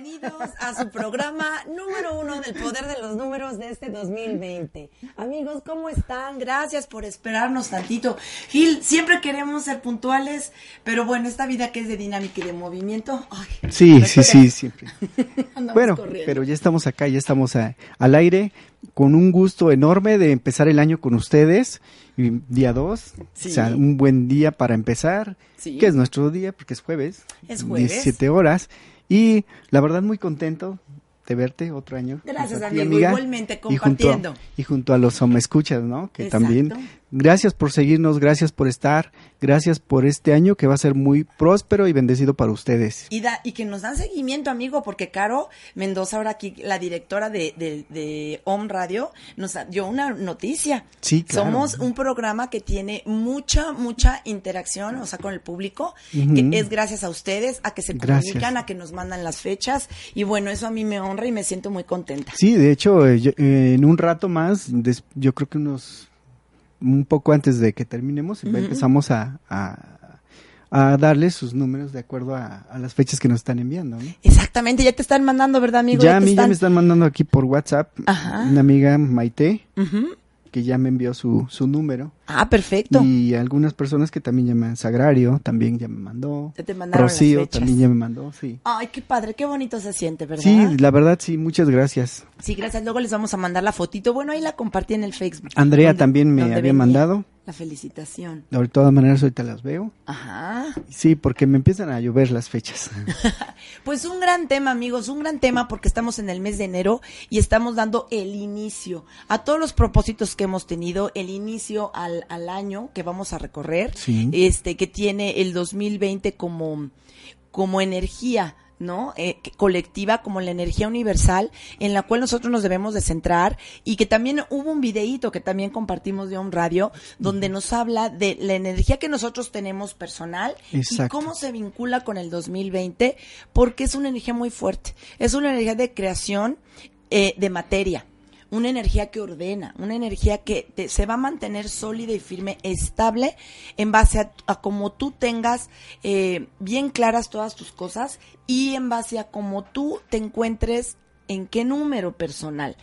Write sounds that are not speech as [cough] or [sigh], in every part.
Bienvenidos a su programa número uno del poder de los números de este 2020. Amigos, ¿cómo están? Gracias por esperarnos tantito. Gil, siempre queremos ser puntuales, pero bueno, esta vida que es de dinámica y de movimiento. ay, Sí, sí, sí, siempre. [laughs] Bueno, corriendo. pero ya estamos acá, ya estamos a- al aire, con un gusto enorme de empezar el año con ustedes. Día 2, Sí. o sea, un buen día para empezar, Sí. que es nuestro día, porque es jueves. Es jueves. 17 horas. Y la verdad, muy contento de verte otro año. Gracias, a ti, amigo, igualmente, Y junto, compartiendo. y junto a los escuchas, ¿no? Que Exacto. también. Gracias por seguirnos, gracias por estar, gracias por este año que va a ser muy próspero y bendecido para ustedes. Y, da- y que nos dan seguimiento, amigo, porque Caro Mendoza, ahora aquí, la directora de, de, de Home Radio, nos dio una noticia. Sí, claro. Somos un programa que tiene mucha, mucha interacción, o sea, con el público, que es gracias a ustedes, a que se Gracias. comunican, a que nos mandan las fechas, y bueno, eso a mí me honra y me siento muy contenta. Sí, de hecho, eh, yo- eh, en un rato más, des- yo creo que unos, un poco antes de que terminemos, Ujú. empezamos a, a, a darles sus números de acuerdo a, a las fechas que nos están enviando. ¿no? Exactamente, ya te están mandando, ¿verdad, amigo? ya a mí ya me están mandando aquí por WhatsApp Ajá. una amiga Maite. Que ya me envió su, su número. Ah, perfecto. Y algunas personas que también llaman Sagrario, también ya me mandó. Te Rocío también ya me mandó, sí. Ay, qué padre, qué bonito se siente, ¿verdad? Sí, la verdad sí, muchas gracias. Sí, gracias. Luego les vamos a mandar la fotito. Bueno, ahí la compartí en el Facebook. Andrea también me había venía mandado. La felicitación. De todas maneras ahorita las veo. Ajá. Sí, porque me empiezan a llover las fechas. [laughs] Pues un gran tema, amigos, un gran tema porque estamos en el mes de enero y estamos dando el inicio a todos los propósitos que hemos tenido, el inicio al, al año que vamos a recorrer, Sí. este que tiene el 2020 como, como energía. ¿No? Eh, colectiva como la energía universal en la cual nosotros nos debemos de centrar y que también hubo un videíto que también compartimos de un radio donde nos habla de la energía que nosotros tenemos personal y cómo se vincula con el 2020 porque es una energía muy fuerte. Es una energía de creación eh, de materia. Una energía que ordena, una energía que te- se va a mantener sólida y firme, estable, en base a, a cómo tú tengas eh, bien claras todas tus cosas y en base a cómo tú te encuentres en qué número personal.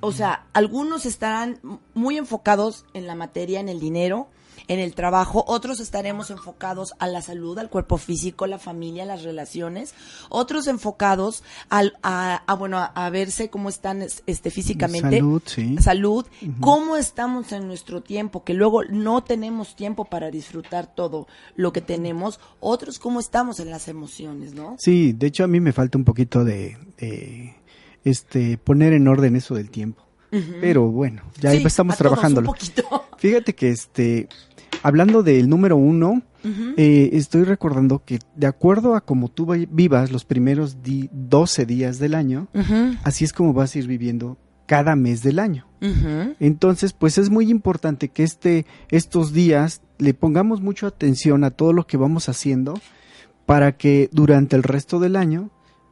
O sea, algunos estarán muy enfocados en la materia, en el dinero, en el trabajo, otros estaremos enfocados a la salud, al cuerpo físico, la familia, las relaciones, otros enfocados al, a, a, bueno, a, a verse cómo están es- este físicamente. Salud, sí. Salud, cómo estamos en nuestro tiempo, que luego no tenemos tiempo para disfrutar todo lo que tenemos, otros cómo estamos en las emociones, ¿no? Sí, de hecho a mí me falta un poquito de, de, este poner en orden eso del tiempo. Pero bueno, ya Sí, estamos trabajándolo. Fíjate que este, hablando del número uno, eh, estoy recordando que de acuerdo a como tú vi- vivas los primeros di- 12 días del año, así es como vas a ir viviendo cada mes del año. Entonces, pues es muy importante que este, estos días le pongamos mucha atención a todo lo que vamos haciendo para que durante el resto del año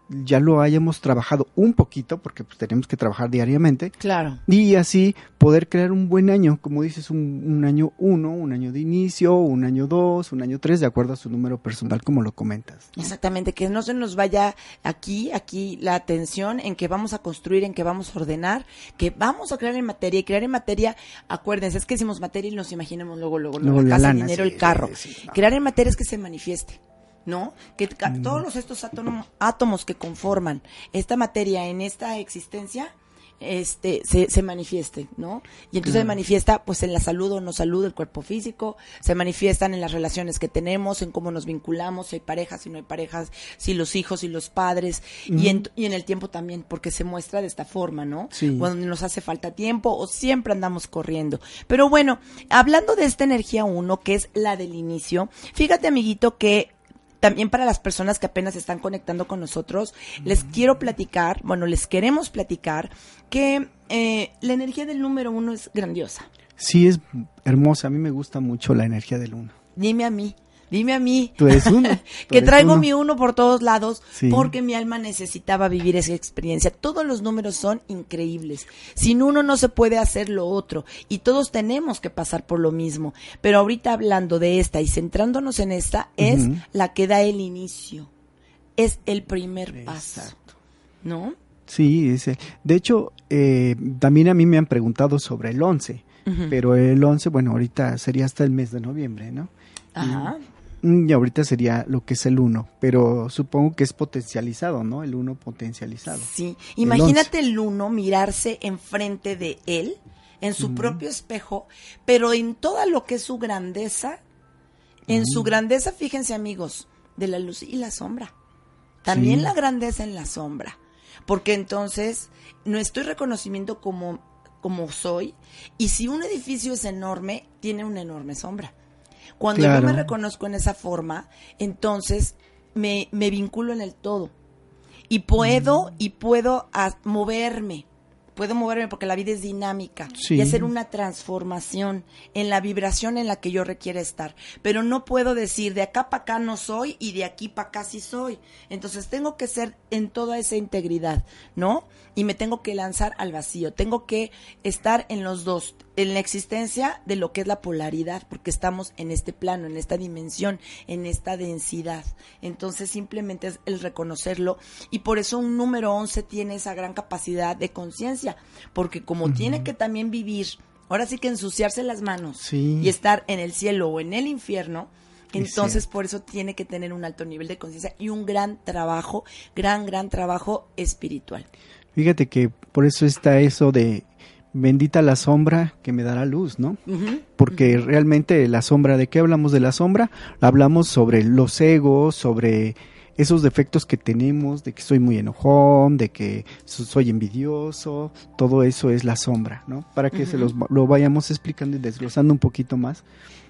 ya lo hayamos trabajado un poquito, porque pues tenemos que trabajar diariamente, Claro. y así poder crear un buen año, como dices, un, un año uno, un año de inicio, un año dos, un año tres, de acuerdo a su número personal, como lo comentas. Exactamente, que no se nos vaya aquí, aquí la atención en que vamos a construir, en que vamos a ordenar, que vamos a crear en materia y crear en materia, acuérdense, es que decimos materia y nos imaginemos luego, luego, Luego la la casa, el dinero, sí, el carro. sí, sí, no. Crear en materia es que se manifieste. ¿No? Que ca- todos los- estos átomo- átomos que conforman esta materia en esta existencia este se, se manifieste, ¿no? Y entonces se manifiesta pues en la salud o no salud del cuerpo físico, se manifiestan en las relaciones que tenemos, en cómo nos vinculamos, si hay parejas, si no hay parejas, si los hijos y los padres, y, en, y en el tiempo también, porque se muestra de esta forma, ¿no? Sí. Cuando nos hace falta tiempo o siempre andamos corriendo. Pero bueno, hablando de esta energía uno, que es la del inicio, fíjate amiguito que también para las personas que apenas están conectando con nosotros, les quiero platicar, bueno, les queremos platicar que eh, la energía del número uno es grandiosa. Sí, es hermosa. A mí me gusta mucho la energía del uno. Dime a mí, dime a mí. Tú eres uno. [laughs] tú que eres traigo uno. mi uno por todos lados Sí. porque mi alma necesitaba vivir esa experiencia. Todos los números son increíbles. Sin uno no se puede hacer lo otro y todos tenemos que pasar por lo mismo. Pero ahorita hablando de esta y centrándonos en esta es la que da el inicio. Es el primer paso. ¿No? Sí, ese. De hecho, eh, también a mí me han preguntado sobre el 11, Ujú. pero el 11, bueno, ahorita sería hasta el mes de noviembre, ¿no? Ajá. Y ahorita sería lo que es el 1, pero supongo que es potencializado, ¿no? El 1 potencializado. Sí, imagínate el uno mirarse enfrente de él, en su propio espejo, pero en toda lo que es su grandeza, en su grandeza, fíjense amigos, de la luz y la sombra. También Sí. la grandeza en la sombra, porque entonces no estoy reconocimiento como, como soy, y si un edificio es enorme, tiene una enorme sombra. Cuando yo me reconozco en esa forma, entonces me, me vinculo en el todo. Y puedo y puedo moverme puedo moverme porque la vida es dinámica Sí. y hacer una transformación en la vibración en la que yo requiera estar. Pero no puedo decir de acá para acá no soy y de aquí para acá sí soy entonces tengo que ser en toda esa integridad no y me tengo que lanzar al vacío. Tengo que estar en los dos en la existencia de lo que es la polaridad porque estamos en este plano en esta dimensión en esta densidad. Entonces simplemente es el reconocerlo. Y por eso un número 11 tiene esa gran capacidad de conciencia, porque como tiene que también vivir, ahora sí que ensuciarse las manos Sí. y estar en el cielo o en el infierno, Es entonces por eso tiene que tener un alto nivel de conciencia y un gran trabajo, gran, gran trabajo espiritual. Fíjate que por eso está eso de bendita la sombra que me dará luz, ¿no? Porque realmente la sombra, ¿de qué hablamos de la sombra? Hablamos sobre los egos, sobre esos defectos que tenemos, de que soy muy enojón, de que so- soy envidioso, todo eso es la sombra, ¿no? Para que se los, lo vayamos explicando y desglosando un poquito más,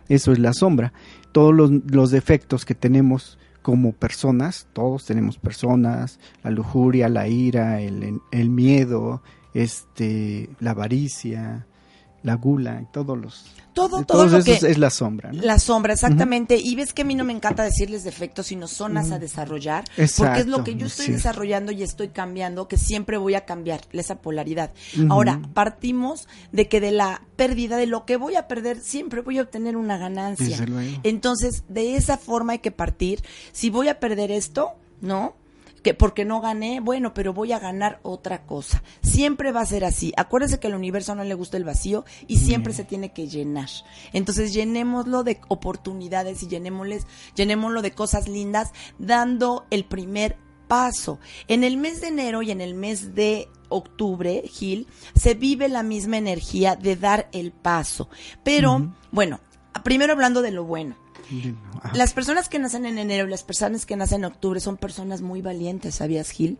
eso es la sombra. Todos los, los defectos que tenemos como personas, todos tenemos personas, la lujuria, la ira, el, el miedo, este, la avaricia, la gula, y todos los... Todo, todo lo que... es la sombra, ¿no? La sombra, exactamente. Y ves que a mí no me encanta decirles defectos, sino zonas a desarrollar. porque es lo Exacto, que yo es estoy desarrollando y estoy cambiando, que siempre voy a cambiar esa polaridad. Ahora, partimos de que de la pérdida, de lo que voy a perder, siempre voy a obtener una ganancia. Entonces, de esa forma hay que partir. Si voy a perder esto, ¿no? Que porque no gané, bueno, pero voy a ganar otra cosa. Siempre va a ser así. Acuérdense que al universo no le gusta el vacío y siempre se tiene que llenar. Entonces, llenémoslo de oportunidades y llenémosles, llenémoslo de cosas lindas, dando el primer paso. En el mes de enero y en el mes de octubre, Gil, se vive la misma energía de dar el paso. Pero, bueno, primero hablando de lo bueno. Ajá. Las personas que nacen en enero y las personas que nacen en octubre son personas muy valientes, ¿sabías, Gil?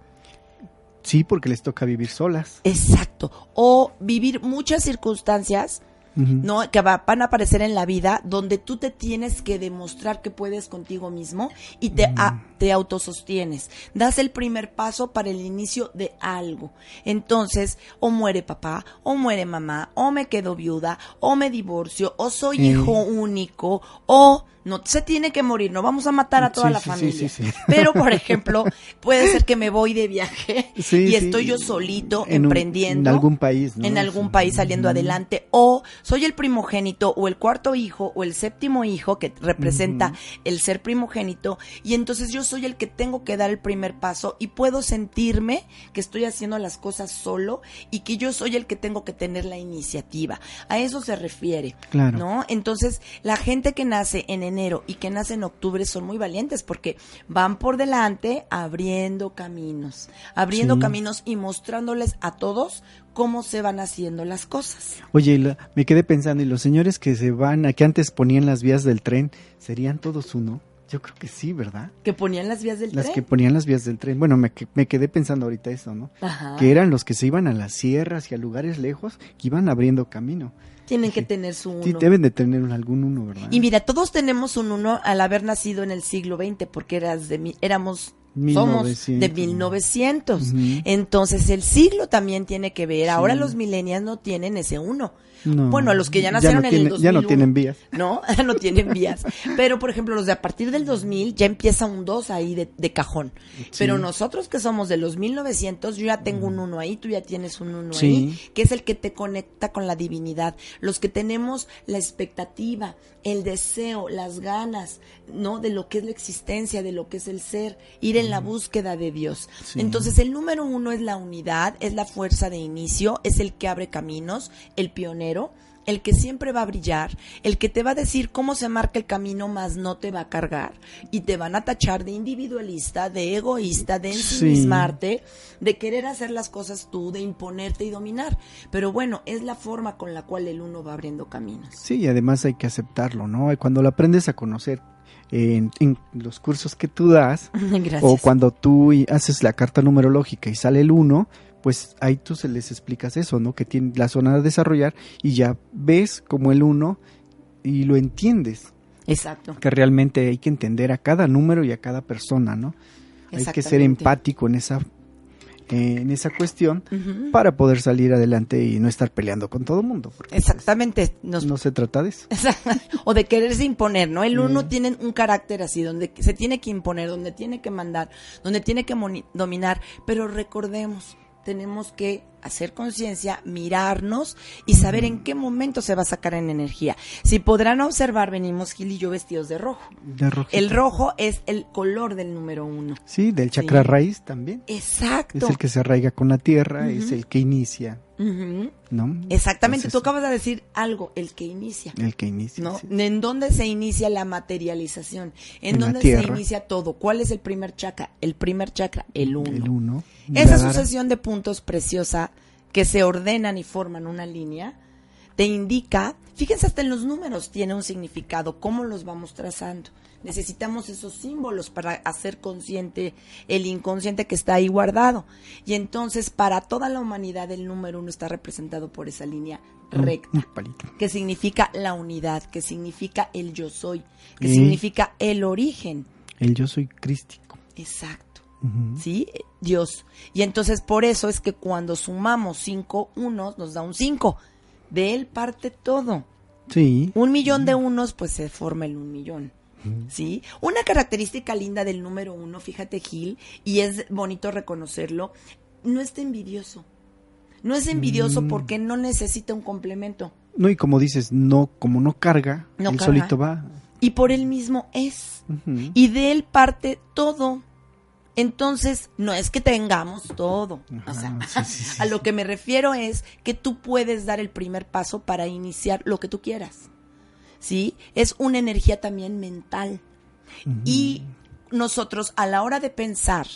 Sí, porque les toca vivir solas. Exacto. O vivir muchas circunstancias. ¿no? Que va- van a aparecer en la vida donde tú te tienes que demostrar que puedes contigo mismo y te, a- te autosostienes. Das el primer paso para el inicio de algo. Entonces, o muere papá, o muere mamá, o me quedo viuda, o me divorcio, o soy Eh. hijo único, o no se tiene que morir, no vamos a matar a toda Sí, la sí, familia. sí. [laughs] Pero, por ejemplo, puede ser que me voy de viaje [laughs] y estoy yo solito En un- emprendiendo en algún país, ¿no? en algún país saliendo adelante o soy el primogénito o el cuarto hijo o el séptimo hijo que representa el ser primogénito y entonces yo soy el que tengo que dar el primer paso y puedo sentirme que estoy haciendo las cosas solo y que yo soy el que tengo que tener la iniciativa. A eso se refiere. Claro. ¿No? Entonces, la gente que nace en enero enero y que nace en octubre son muy valientes porque van por delante abriendo caminos, abriendo Sí. caminos y mostrándoles a todos cómo se van haciendo las cosas. Oye, la- me quedé pensando, ¿y los señores que se van, a que antes ponían las vías del tren, serían todos uno? Yo creo que sí, ¿verdad? Que ponían las vías del Las tren. que ponían las vías del tren. Bueno, me, me quedé pensando ahorita eso, ¿no? Ajá. Que eran los que se iban a las sierras y a lugares lejos, que iban abriendo camino. Tienen que tener su uno. Sí, deben de tener algún uno, ¿verdad? Y mira, todos tenemos un uno al haber nacido en el siglo XX, porque eras de, mi- éramos, somos 1900. de 1900. Ujú. Entonces el siglo también tiene que ver. Ahora Sí. los millennials no tienen ese uno. No. Bueno, a los que ya nacieron no en el tienen- Ya no 2001. tienen vías. [laughs] ¿no? [laughs] no tienen vías. Pero, por ejemplo, los de a partir del 2000 ya empieza un 2 ahí de, de cajón. Pero nosotros que somos de los 1900, yo ya tengo un 1 ahí, tú ya tienes un 1 Sí. ahí, que es el que te conecta con la divinidad. Los que tenemos la expectativa, el deseo, las ganas, ¿no? De lo que es la existencia, de lo que es el ser, ir en la búsqueda de Dios. Sí. Entonces, el número uno es la unidad, es la fuerza de inicio, es el que abre caminos, el pionero, el que siempre va a brillar, el que te va a decir cómo se marca el camino, más no te va a cargar. Y te van a tachar de individualista, de egoísta, de Sí. ensimismarte, de querer hacer las cosas tú, de imponerte y dominar. Pero bueno, es la forma con la cual el uno va abriendo caminos. Sí, y además hay que aceptarlo, ¿no? Cuando lo aprendes a conocer en, en los cursos que tú das, [laughs] Gracias. o cuando tú haces la carta numerológica y sale el 1, pues ahí tú se les explicas eso, ¿no? Que tiene la zona a desarrollar y ya ves como el 1 y lo entiendes. Exacto. Que realmente hay que entender a cada número y a cada persona, ¿no? Hay que ser empático en esa, en esa cuestión para poder salir adelante y no estar peleando con todo el mundo. pues, Exactamente. Nos no se trata de eso. [laughs] o de quererse imponer, ¿no? El uno tiene un carácter así, donde se tiene que imponer, donde tiene que mandar, donde tiene que dominar, pero recordemos, tenemos que hacer conciencia, mirarnos y saber en qué momento se va a sacar en energía. Si podrán observar, venimos Gil y yo vestidos de rojo. De. El rojo es el color del número uno. Sí, del chakra Sí. raíz también. Exacto. Es el que se arraiga con la tierra, es el que inicia. ¿no? Exactamente, Entonces, tú acabas de decir algo, el que inicia. El que inicia. ¿no? sí. ¿En dónde se inicia la materialización? ¿En, En dónde se inicia todo? ¿Cuál es el primer chakra? El primer chakra, el uno. El uno. Esa sucesión de puntos preciosa que se ordenan y forman una línea te indica, fíjense hasta en los números tiene un significado, cómo los vamos trazando. Necesitamos esos símbolos para hacer consciente el inconsciente que está ahí guardado. Y entonces para toda la humanidad el número uno está representado por esa línea recta que significa la unidad, que significa el yo soy, que significa el origen. El yo soy crístico. Exacto. ¿Sí? Dios. Y entonces por eso es que cuando sumamos cinco unos nos da un 5. De él parte todo. Sí. Un millón de unos, pues se forma el un millón. ¿Sí? Una característica linda del número uno, fíjate Gil, y es bonito reconocerlo, no es envidioso. No es envidioso Mm. porque no necesita un complemento. No, y como dices, no, como no carga, No él carga. solito va. Y por él mismo es. Y de él parte todo. Entonces, no es que tengamos todo. O sea, Ajá, sí, sí, sí, a lo que me refiero es que tú puedes dar el primer paso para iniciar lo que tú quieras. ¿Sí? Es una energía también mental. Y nosotros, a la hora de pensar,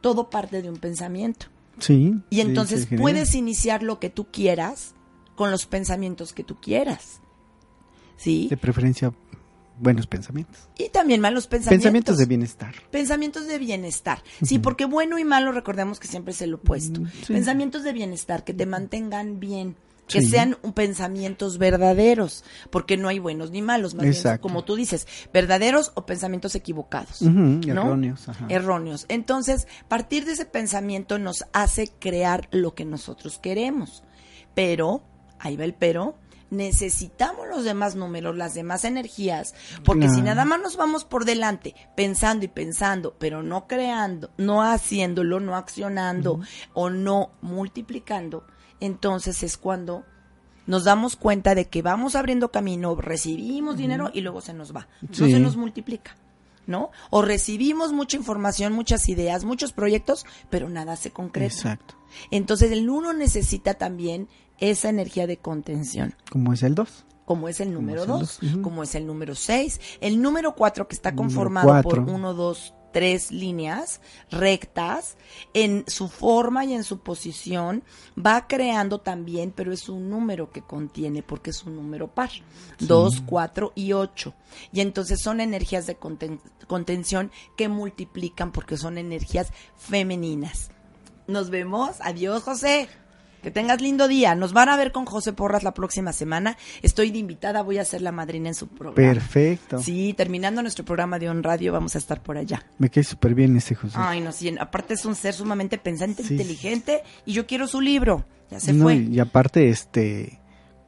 todo parte de un pensamiento. Sí. Y entonces puedes iniciar lo que tú quieras con los pensamientos que tú quieras. ¿Sí? De preferencia, buenos pensamientos. Y también malos pensamientos. Pensamientos de bienestar. Pensamientos de bienestar. Sí, porque bueno y malo recordemos que siempre es el opuesto. Mm, sí. Pensamientos de bienestar que te mantengan bien, que Sí. sean pensamientos verdaderos, porque no hay buenos ni malos, más bien, como tú dices, verdaderos o pensamientos equivocados. Erróneos. ajá. Erróneos. Entonces, partir de ese pensamiento nos hace crear lo que nosotros queremos. Pero, ahí va el pero, necesitamos los demás números, las demás energías, porque si nada más nos vamos por delante pensando y pensando, pero no creando, no haciéndolo, no accionando o no multiplicando, entonces es cuando nos damos cuenta de que vamos abriendo camino, recibimos dinero y luego se nos va, no se nos multiplica. ¿No? O recibimos mucha información, muchas ideas, muchos proyectos, pero nada se concreta. Exacto. Entonces el uno necesita también esa energía de contención. Como es el 2. como es el número son 2, los- ujú. como es el número 6, el número 4 que está conformado cuatro. por 1, 2, tres líneas rectas en su forma y en su posición va creando también, pero es un número que contiene porque es un número par. 2, 4 y 8. Y entonces son energías de conten- contención que multiplican porque son energías femeninas. Nos vemos. Adiós, José. Que tengas lindo día. Nos van a ver con José Porras la próxima semana. Estoy de invitada, voy a ser la madrina en su programa. Perfecto. Sí, terminando nuestro programa de On Radio, vamos a estar por allá. Me quedé súper bien ese José. Ay, no, sí, aparte es un ser sumamente pensante, Sí. inteligente, y yo quiero su libro. Ya se No, fue. y aparte, este,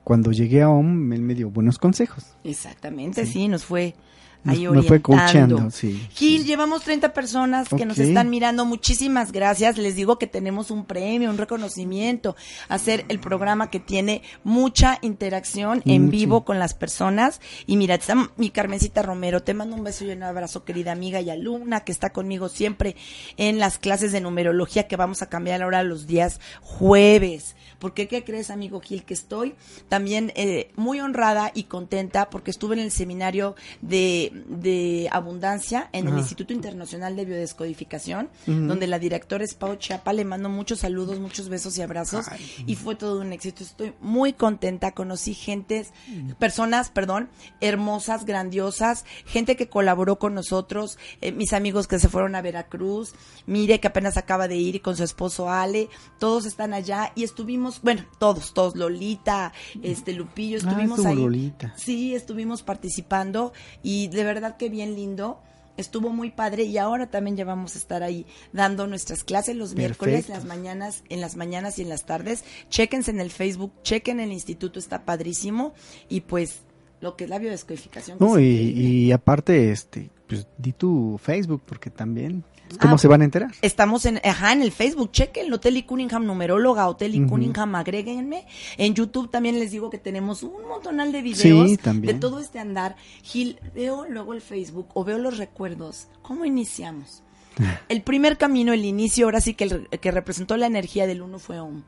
cuando llegué a OM, él me dio buenos consejos. Exactamente, sí, nos fue ahí fue orientando. coacheando, sí, Gil, sí. llevamos 30 personas que nos están mirando. Muchísimas gracias. Les digo que tenemos un premio, un reconocimiento. Hacer el programa que tiene mucha interacción en vivo con las personas. Y mira, está mi Carmencita Romero. Te mando un beso y un abrazo, querida amiga y alumna que está conmigo siempre en las clases de numerología que vamos a cambiar ahora los días jueves. Porque, ¿qué crees, amigo Gil? Que estoy también eh, muy honrada y contenta porque estuve en el seminario de, de abundancia en el. Instituto Internacional de Biodescodificación, donde la directora es Pau Chiapa. Le mando muchos saludos, muchos besos y abrazos. Ay. Y fue todo un éxito. Estoy muy contenta. Conocí gentes, personas, perdón, hermosas, grandiosas, gente que colaboró con nosotros, eh, mis amigos que se fueron a Veracruz, Mire que apenas acaba de ir con su esposo Ale, todos están allá y estuvimos, bueno, todos, todos, Lolita, este Lupillo, Ah, estuvimos ahí. Lolita. Sí, estuvimos participando y de verdad que bien lindo. Estuvo muy padre y ahora también ya vamos a estar ahí dando nuestras clases los miércoles, Perfecto. las mañanas, en las mañanas y en las tardes. Chéquense en el Facebook, chequen el instituto, está padrísimo y pues lo que es la biodescodificación. No, y, y aparte, este, pues di tu Facebook, porque también, ¿cómo Ah, se van a enterar? Estamos en, ajá, en el Facebook, chequenlo, Telly Cunningham, numeróloga o. Cunningham, agréguenme. En YouTube también les digo que tenemos un montonal de videos Sí, de todo este andar. Gil, veo luego el Facebook o veo los recuerdos. ¿Cómo iniciamos? [laughs] El primer camino, el inicio, ahora sí que el que representó la energía del uno fue OM.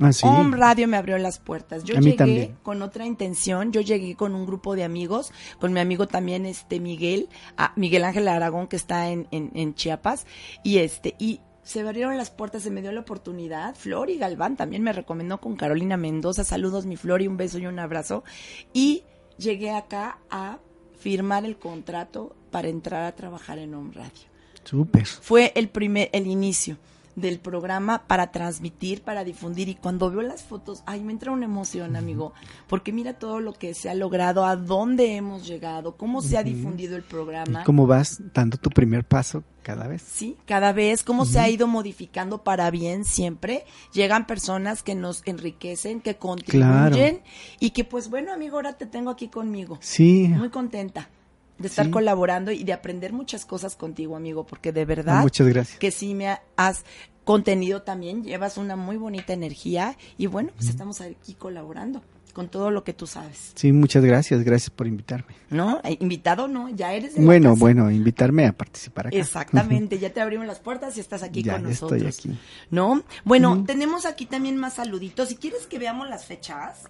Ah, sí. Om Radio me abrió las puertas. Yo A mí llegué también. con otra intención, yo llegué con un grupo de amigos, con mi amigo también este Miguel, Miguel Ángel Aragón que está en, en, en Chiapas y este y se abrieron las puertas, se me dio la oportunidad. Flor y Galván también me recomendó con Carolina Mendoza. Saludos, mi Flor, y un beso y un abrazo. Y llegué acá a firmar el contrato para entrar a trabajar en Om Radio Súper. fue el primer, el inicio del programa para transmitir, para difundir y cuando veo las fotos, ay, me entra una emoción, amigo, porque mira todo lo que se ha logrado, a dónde hemos llegado, cómo se ha difundido el programa. ¿Y cómo vas dando tu primer paso cada vez? Sí, cada vez cómo se ha ido modificando para bien siempre. Llegan personas que nos enriquecen, que contribuyen y que pues bueno, amigo, ahora te tengo aquí conmigo. Sí, Muy contenta de estar Sí. colaborando y de aprender muchas cosas contigo, amigo, porque de ah, verdad muchas gracias. que sí me ha- has contenido también, llevas una muy bonita energía y bueno, pues estamos aquí colaborando con todo lo que tú sabes, Sí, muchas gracias, gracias por invitarme. ¿no? Eh, Invitado, ¿no? Ya eres de Bueno, bueno, invitarme a participar acá. Exactamente, [laughs] ya te abrimos las puertas y estás aquí Ya, con nosotros. estoy aquí. ¿No? Bueno, tenemos aquí también más saluditos. Si quieres que veamos las fechas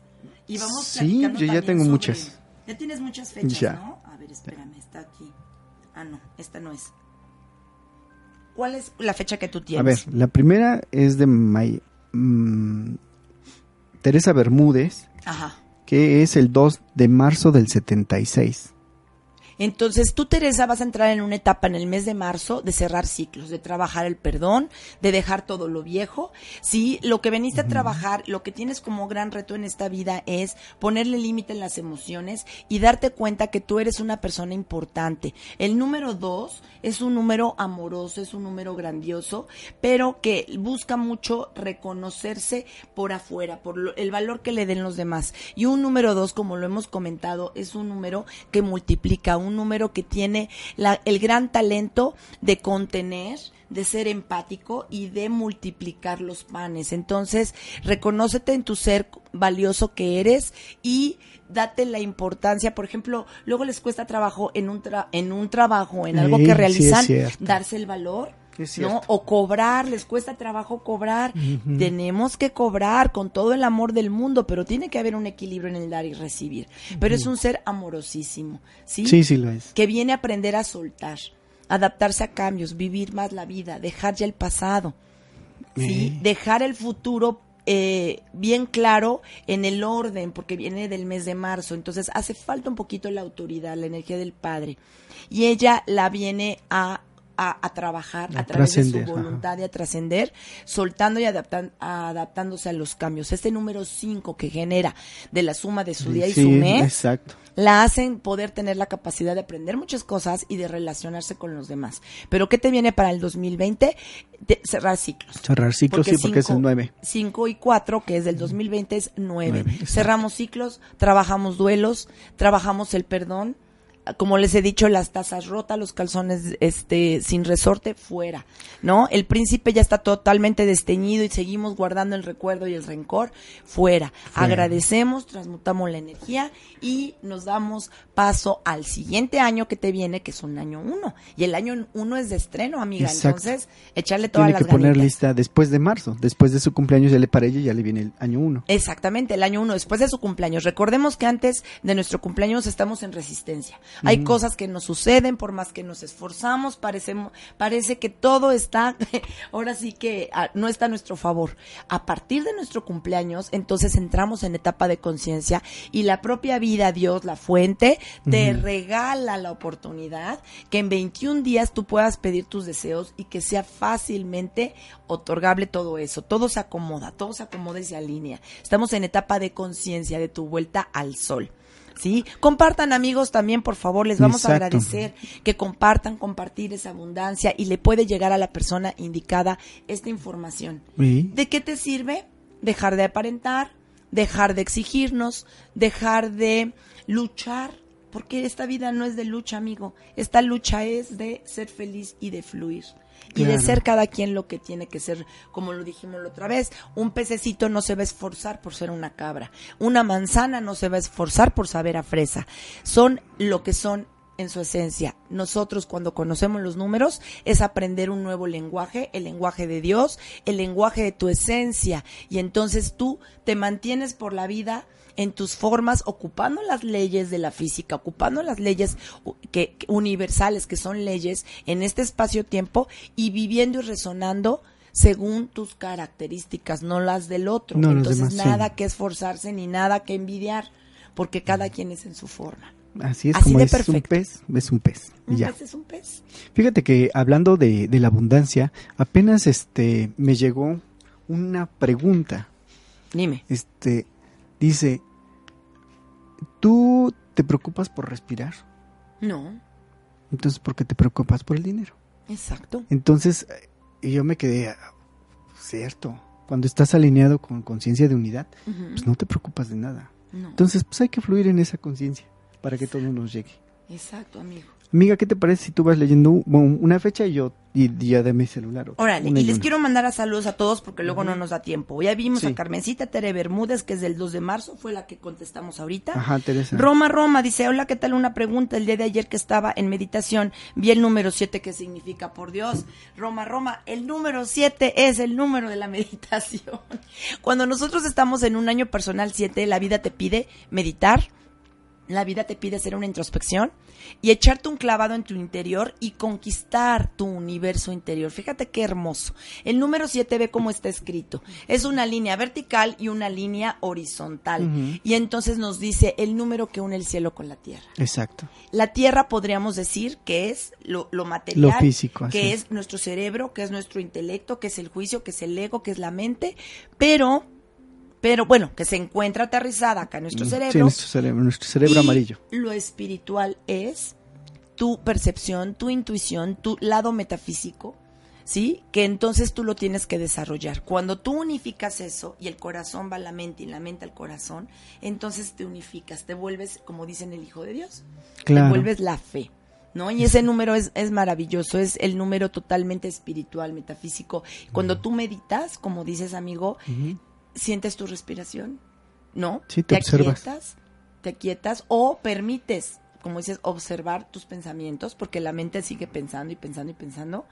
y vamos Sí, yo ya tengo sobre- muchas. Ya tienes muchas fechas, Ya. ¿no? A ver, espérame, está aquí. Ah, no, esta no es. ¿Cuál es la fecha que tú A tienes? ver, la primera es de May- mm, Teresa Bermúdez, Ajá. que es el 2 de marzo del 76. Entonces tú, Teresa, vas a entrar en una etapa en el mes de marzo de cerrar ciclos, de trabajar el perdón, de dejar todo lo viejo. Sí, lo que veniste a trabajar, lo que tienes como gran reto en esta vida es ponerle límite en las emociones y darte cuenta que tú eres una persona importante. El número dos es un número amoroso, es un número grandioso, pero que busca mucho reconocerse por afuera, por lo- el valor que le den los demás. Y un número dos, como lo hemos comentado, es un número que multiplica, un número que tiene la- el gran talento de contener, de ser empático y de multiplicar los panes. Entonces, reconócete en tu ser valioso que eres y date la importancia. Por ejemplo, luego les cuesta trabajo en un, tra- en un trabajo, en algo sí que realizan, darse el valor Es. ¿no? O cobrar, les cuesta trabajo cobrar. Tenemos que cobrar con todo el amor del mundo, pero tiene que haber un equilibrio en el dar y recibir. Pero es un ser amorosísimo, ¿sí? Sí, sí lo es. Que viene a aprender a soltar, adaptarse a cambios, vivir más la vida, dejar ya el pasado, ¿sí? Eh. Dejar el futuro eh, bien claro en el orden, porque viene del mes de marzo. Entonces hace falta un poquito la autoridad, la energía del padre. Y ella la viene a, a, a trabajar A a, través de su trascender, ajá. voluntad y a trascender, soltando y adaptan- adaptándose a los cambios. Este número 5 que genera de la suma de su día y su mes, Exacto. la hacen poder tener la capacidad de aprender muchas cosas y de relacionarse con los demás. Pero ¿qué te viene para el 2020? De cerrar ciclos. Cerrar ciclos, sí, porque es el 9. 5 y 4, que es del 2020, es 9. Nueve, exacto. Cerramos ciclos, trabajamos duelos, trabajamos el perdón. Como les he dicho, las tazas rotas, los calzones este sin resorte, fuera, ¿no? El príncipe ya está totalmente desteñido y seguimos guardando el recuerdo y el rencor, fuera. Agradecemos, transmutamos la energía y nos damos paso al siguiente año que te viene, que es un año uno. Y el año uno es de estreno, amiga. Exacto. Entonces, echarle todas Tiene las que poner lista después de marzo. Después de su cumpleaños ya le para ella, ya le viene el año 1. Exactamente, el año uno, después de su cumpleaños. Recordemos que antes de nuestro cumpleaños estamos en resistencia. Hay cosas que nos suceden, por más que nos esforzamos, parecemos, parece que todo está, [laughs] ahora sí que ah, no está a nuestro favor. A partir de nuestro cumpleaños, entonces entramos en etapa de conciencia y la propia vida, Dios, la fuente, te regala la oportunidad que en 21 días tú puedas pedir tus deseos y que sea fácilmente otorgable todo eso. Todo se acomoda, todo se acomoda y se alinea. Estamos en etapa de conciencia de tu vuelta al sol. ¿Sí? Compartan amigos también, por favor, les vamos a agradecer que compartan, compartir esa abundancia y le puede llegar a la persona indicada esta información. ¿De qué te sirve? Dejar de aparentar, dejar de exigirnos, dejar de luchar, porque esta vida no es de lucha, amigo. Esta lucha es de ser feliz y de fluir. Y de ser cada quien lo que tiene que ser, como lo dijimos la otra vez. Un pececito no se va a esforzar por ser una cabra. Una manzana no se va a esforzar por saber a fresa. Son lo que son en su esencia. Nosotros cuando conocemos los números es aprender un nuevo lenguaje, el lenguaje de Dios, el lenguaje de tu esencia. Y entonces tú te mantienes por la vida en tus formas, ocupando las leyes de la física, ocupando las leyes que, que- universales, que son leyes en este espacio-tiempo, y viviendo y resonando según tus características, no las del otro. No, Entonces demás, sí. nada que esforzarse ni nada que envidiar, porque cada quien es en su forma. Así es Así como es un pez, es un pez. y Un ya. pez es un pez. Fíjate que hablando de, de la abundancia, apenas este me llegó una pregunta. Dime. Este dice, ¿tú te preocupas por respirar? No, Entonces, ¿por qué te preocupas por el dinero? exacto. Entonces, eh, y yo me quedé, ah, cierto, cuando estás alineado con conciencia de unidad, pues no te preocupas de nada. No, Entonces, pues hay que fluir en esa conciencia para que todo nos llegue. exacto, amigo. Amiga, ¿qué te parece si tú vas leyendo una fecha y yo y, ya de mi celular? Órale, y les quiero mandar a saludos a todos porque luego no nos da tiempo. Ya vimos Sí. a Carmencita Tere Bermúdez, que es del 2 de marzo, fue la que contestamos ahorita. Ajá, Teresa. Roma Roma dice, hola, ¿qué tal? Una pregunta. El día de ayer que estaba en meditación, vi el número 7 que significa por Dios. Roma Roma, el número 7 es el número de la [laughs] meditación. Cuando nosotros estamos en un año personal 7, la vida te pide meditar, la vida te pide hacer una introspección y echarte un clavado en tu interior y conquistar tu universo interior. Fíjate qué hermoso. El número 7 ve cómo está escrito. Es una línea vertical y una línea horizontal. Y entonces nos dice el número que une el cielo con la tierra. Exacto. La tierra podríamos decir que es lo, lo material, Lo físico, así que es nuestro cerebro, que es nuestro intelecto, que es el juicio, que es el ego, que es la mente, pero, pero bueno, que se encuentra aterrizada acá en nuestro Mm, cerebro. Sí, nuestro cerebro, nuestro cerebro Y amarillo. Lo espiritual es tu percepción, tu intuición, tu lado metafísico, ¿sí? Que entonces tú lo tienes que desarrollar. Cuando tú unificas eso y el corazón va a la mente y la mente al corazón, entonces te unificas, te vuelves, como dicen el Hijo de Dios, Claro. te vuelves la fe. ¿No? Y ese número es, es maravilloso, es el número totalmente espiritual, metafísico. Cuando tú meditas, como dices amigo. Sientes tu respiración, ¿no? Sí, te observas. aquietas, te aquietas o permites, como dices, observar tus pensamientos, porque la mente sigue pensando y pensando y pensando,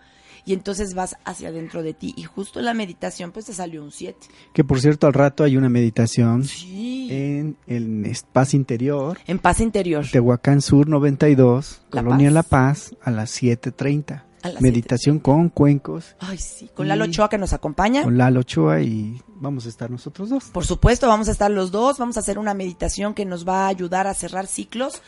y entonces vas hacia adentro de ti. Y justo en la meditación, pues te salió un 7. Que por cierto, al rato hay una meditación Sí. en el Paz Interior, En paz interior. Tehuacán Sur 92, La Colonia Paz. La Paz, a las 7.30. Meditación con cuencos, Ay, sí. Con Lalo Ochoa que nos acompaña. con Lalo Ochoa y vamos a estar nosotros dos. Por supuesto, vamos a estar los dos, vamos a hacer una meditación que nos va a ayudar a cerrar ciclos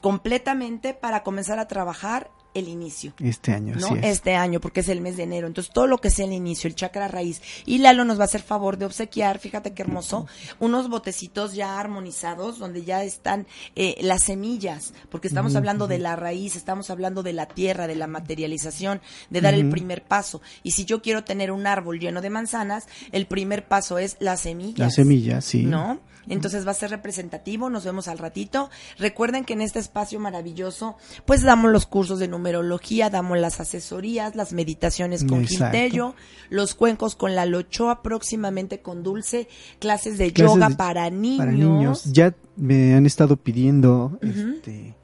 completamente para comenzar a trabajar el inicio. Este año, ¿no? es. Este año, porque es el mes de enero. Entonces, todo lo que sea el inicio, el chakra raíz. Y Lalo nos va a hacer favor de obsequiar, fíjate qué hermoso, unos botecitos ya armonizados donde ya están eh, las semillas, porque estamos hablando de la raíz, estamos hablando de la tierra, de la materialización, de dar el primer paso. Y si yo quiero tener un árbol lleno de manzanas, el primer paso es la semilla. La semilla, sí. ¿No? Entonces va a ser representativo, nos vemos al ratito. Recuerden que en este espacio maravilloso, pues damos los cursos de numerología, damos las asesorías, las meditaciones con Exacto. Quintello, los cuencos con la Lochoa, próximamente con Dulce, clases de Clases yoga de- para niños. Para niños. Ya me han estado pidiendo este,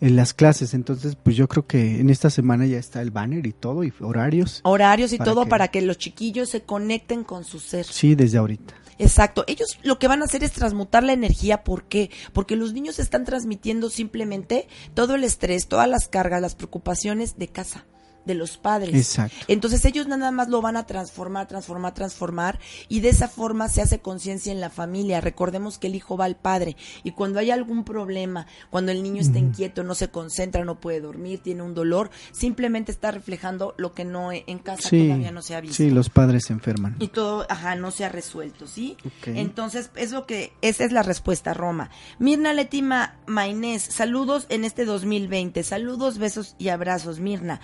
en las clases, entonces pues yo creo que en esta semana ya está el banner y todo, y horarios. Horarios y Para todo que- para que los chiquillos se conecten con su ser. Sí, desde ahorita. Exacto. Ellos lo que van a hacer es transmutar la energía. ¿Por qué? Porque los niños están transmitiendo simplemente todo el estrés, todas las cargas, las preocupaciones de casa, de los padres. Exacto. Entonces ellos nada más lo van a transformar, transformar, transformar y de esa forma se hace conciencia en la familia. Recordemos que el hijo va al padre y cuando hay algún problema, cuando el niño está inquieto, no se concentra, no puede dormir, tiene un dolor, simplemente está reflejando lo que no en casa Sí, todavía no se ha visto sí, los padres se enferman. y todo, ajá, no se ha resuelto, ¿sí? Ok. Entonces, es lo que, esa es la respuesta, Roma. Mirna Letima Mainés, saludos en este 2020, saludos, besos y abrazos, Mirna.